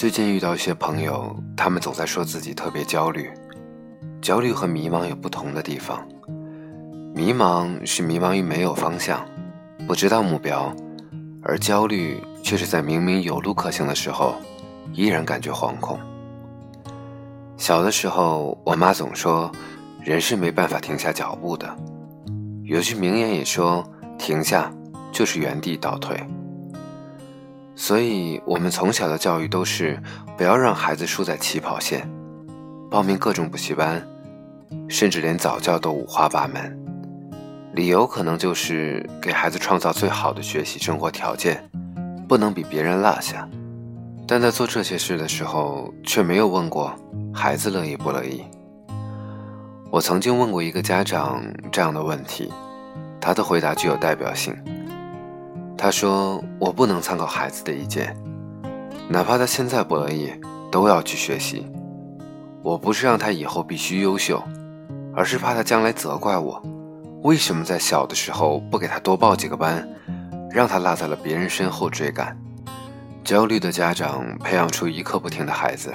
最近遇到一些朋友，他们总在说自己特别焦虑。焦虑和迷茫有不同的地方。迷茫是迷茫于没有方向，不知道目标；而焦虑却是在明明有路可行的时候，依然感觉惶恐。小的时候，我妈总说，人是没办法停下脚步的。有句名言也说，停下就是原地倒退。所以，我们从小的教育都是不要让孩子输在起跑线，报名各种补习班，甚至连早教都五花八门。理由可能就是给孩子创造最好的学习生活条件，不能比别人落下。但在做这些事的时候，却没有问过孩子乐意不乐意。我曾经问过一个家长这样的问题，他的回答具有代表性。他说：“我不能参考孩子的意见，哪怕他现在不乐意，都要去学习。我不是让他以后必须优秀，而是怕他将来责怪我，为什么在小的时候不给他多报几个班，让他落在了别人身后追赶。焦虑的家长培养出一刻不停的孩子，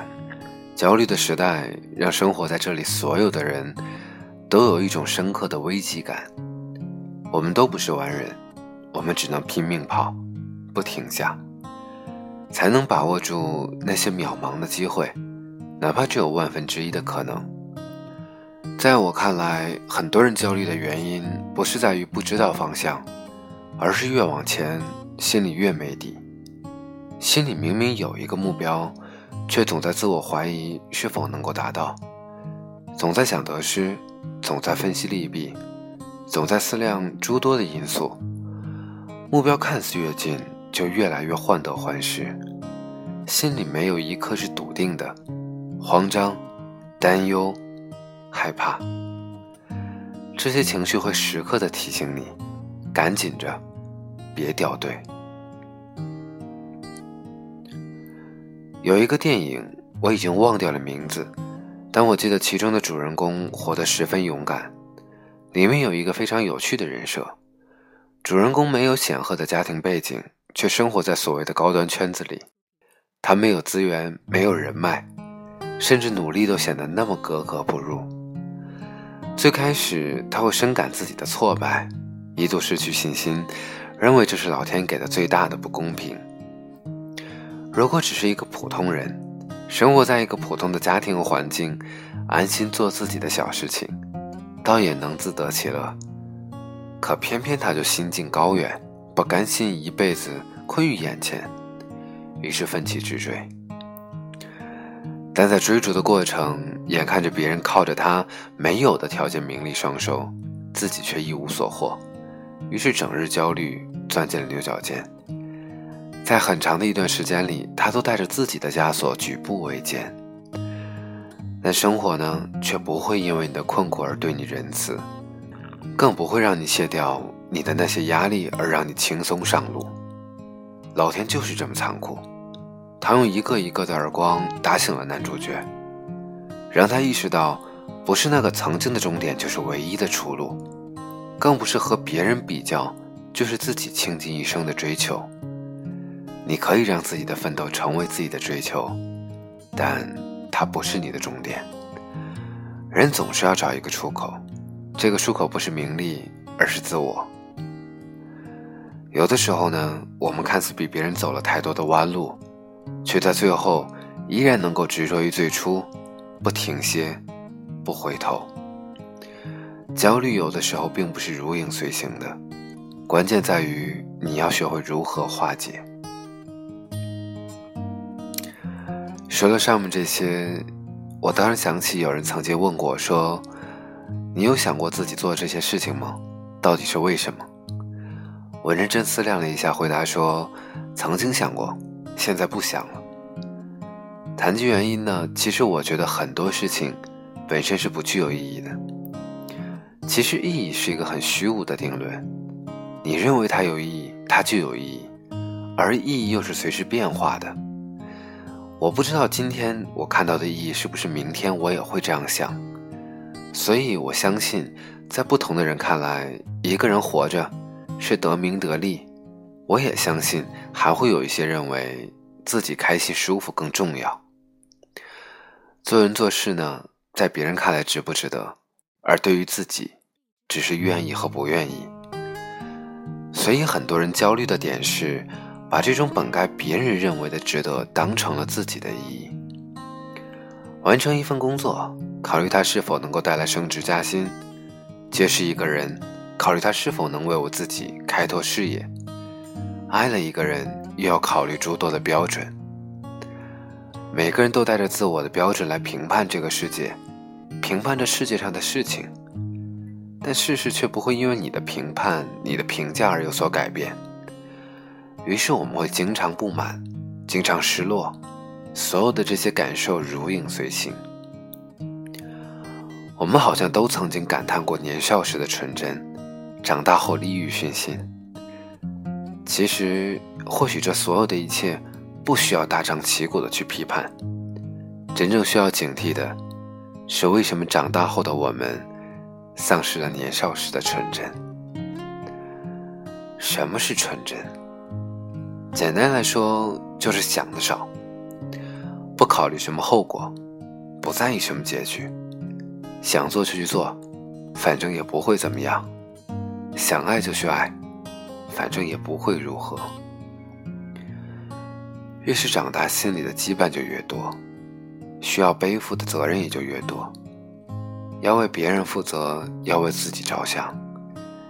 焦虑的时代让生活在这里所有的人都有一种深刻的危机感。我们都不是完人。”我们只能拼命跑，不停下，才能把握住那些渺茫的机会，哪怕只有万分之一的可能。在我看来，很多人焦虑的原因不是在于不知道方向，而是越往前，心里越没底。心里明明有一个目标，却总在自我怀疑是否能够达到，总在想得失，总在分析利弊，总在思量诸多的因素。目标看似越近，就越来越患得患失，心里没有一刻是笃定的，慌张、担忧、害怕，这些情绪会时刻的提醒你，赶紧着，别掉队。有一个电影，我已经忘掉了名字，但我记得其中的主人公活得十分勇敢，里面有一个非常有趣的人设。主人公没有显赫的家庭背景，却生活在所谓的高端圈子里。他没有资源，没有人脉，甚至努力都显得那么格格不入。最开始，他会深感自己的挫败，一度失去信心，认为这是老天给的最大的不公平。如果只是一个普通人，生活在一个普通的家庭和环境，安心做自己的小事情，倒也能自得其乐。可偏偏他就心境高远，不甘心一辈子困于眼前，于是奋起直追。但在追逐的过程，眼看着别人靠着他没有的条件名利双收，自己却一无所获，于是整日焦虑，钻进了牛角尖。在很长的一段时间里，他都带着自己的枷锁举步维艰。但生活呢，却不会因为你的困苦而对你仁慈。更不会让你卸掉你的那些压力，而让你轻松上路。老天就是这么残酷，他用一个一个的耳光打醒了男主角，让他意识到，不是那个曾经的终点就是唯一的出路，更不是和别人比较，就是自己倾尽一生的追求。你可以让自己的奋斗成为自己的追求，但它不是你的终点。人总是要找一个出口。这个出口不是名利，而是自我。有的时候呢，我们看似比别人走了太多的弯路，却在最后依然能够执着于最初，不停歇，不回头。焦虑有的时候并不是如影随形的，关键在于你要学会如何化解。说了上面这些，我当然想起有人曾经问过我说。你有想过自己做这些事情吗？到底是为什么？我认真思量了一下，回答说：曾经想过，现在不想了。谈及原因呢？其实我觉得很多事情本身是不具有意义的。其实意义是一个很虚无的定论，你认为它有意义，它就有意义，而意义又是随时变化的。我不知道今天我看到的意义是不是明天我也会这样想。所以，我相信，在不同的人看来，一个人活着是得名得利。我也相信，还会有一些认为自己开心舒服更重要。做人做事呢，在别人看来值不值得，而对于自己，只是愿意和不愿意。所以很多人焦虑的点是，把这种本该别人认为的值得，当成了自己的意义。完成一份工作，考虑他是否能够带来升职加薪；结识一个人，考虑他是否能为我自己开拓事业。爱了一个人，又要考虑诸多的标准。每个人都带着自我的标准来评判这个世界，评判这世界上的事情。但事实却不会因为你的评判、你的评价而有所改变。于是我们会经常不满，经常失落，所有的这些感受如影随形。我们好像都曾经感叹过年少时的纯真，长大后利欲熏心。其实，或许这所有的一切，不需要大张旗鼓的去批判。真正需要警惕的，是为什么长大后的我们，丧失了年少时的纯真。什么是纯真？简单来说，就是想的少，不考虑什么后果，不在意什么结局，想做就去做，反正也不会怎么样。想爱就去爱。反正也不会如何。越是长大，心里的羁绊就越多，需要背负的责任也就越多。要为别人负责，要为自己着想，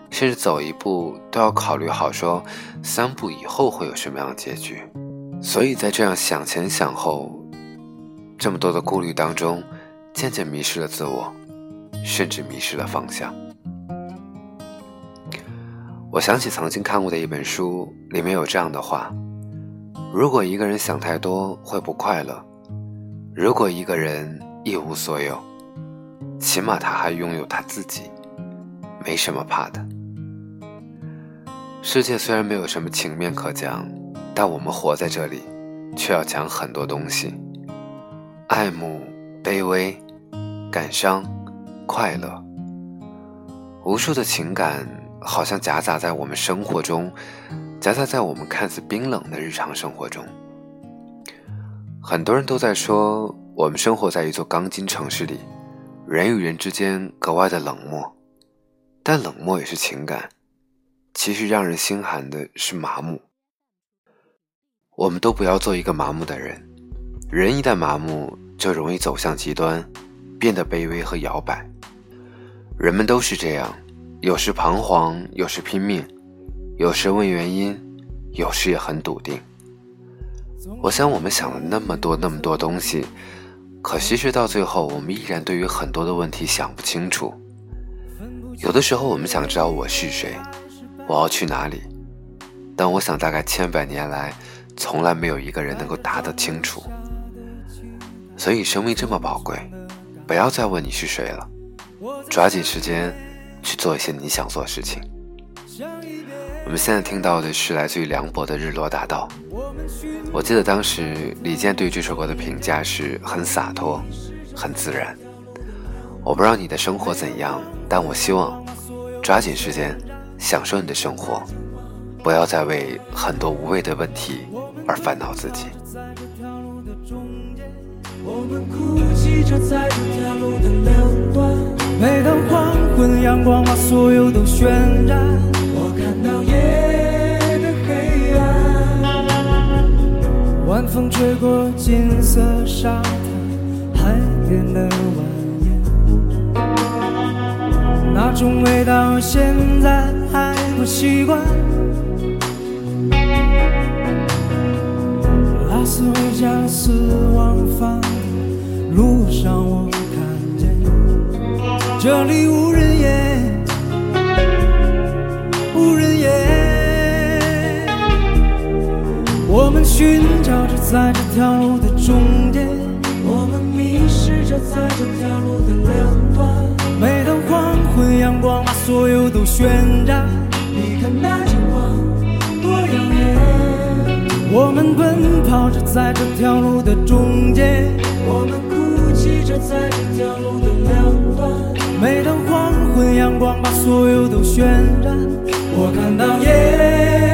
甚至走一步都要考虑好，说三步以后会有什么样的结局。所以在这样想前想后，这么多的顾虑当中，渐渐迷失了自我，甚至迷失了方向。我想起曾经看过的一本书，里面有这样的话：如果一个人想太多会不快乐；如果一个人一无所有，起码他还拥有他自己，没什么怕的。世界虽然没有什么情面可讲，但我们活在这里，却要讲很多东西：爱慕、卑微、感伤、快乐，无数的情感。好像夹杂在我们生活中，夹杂在我们看似冰冷的日常生活中。很多人都在说，我们生活在一座钢筋城市里，人与人之间格外的冷漠。但冷漠也是情感，其实让人心寒的是麻木。我们都不要做一个麻木的人，人一旦麻木，就容易走向极端，变得卑微和摇摆。人们都是这样。有时彷徨，有时拼命，有时问原因，有时也很笃定。我想，我们想了那么多那么多东西，可惜是到最后，我们依然对于很多的问题想不清楚。有的时候，我们想知道我是谁，我要去哪里，但我想，大概千百年来，从来没有一个人能够答得清楚。所以，生命这么宝贵，不要再问你是谁了，抓紧时间。去做一些你想做的事情。我们现在听到的是来自于梁博的《日落大道》。我记得当时李健对这首歌的评价是很洒脱，很自然。我不知道你的生活怎样，但我希望抓紧时间享受你的生活，不要再为很多无谓的问题而烦恼自己。我们哭泣着在这条路所有都渲染。我看到夜的黑暗，晚风吹过金色沙滩，海边的蜿蜒，那种味道现在还不习惯。拉斯维加斯往返。路上我看见，这里无人烟，寻找着在这条路的终点，我们迷失着在这条路的两端。每当黄昏，阳光把所有都渲染，你看那金光多耀眼。我们奔跑着在这条路的中间，我们哭泣着。在这条路的两端，每当黄昏，阳光把所有都渲染，我看到夜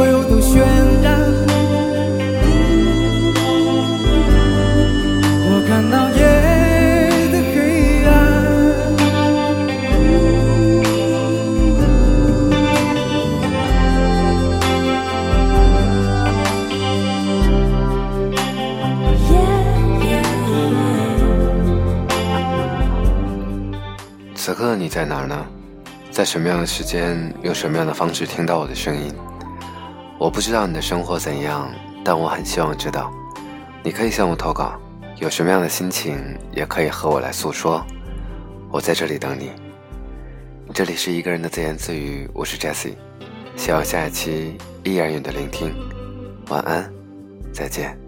所有都渲染，我看到夜的黑暗。此刻你在哪儿呢？在什么样的时间，用什么样的方式听到我的声音？我不知道你的生活怎样，但我很希望知道。你可以向我投稿，有什么样的心情，也可以和我来诉说。我在这里等你。这里是一个人的自言自语，我是 Jessie，希望下一期依然有你的聆听。晚安，再见。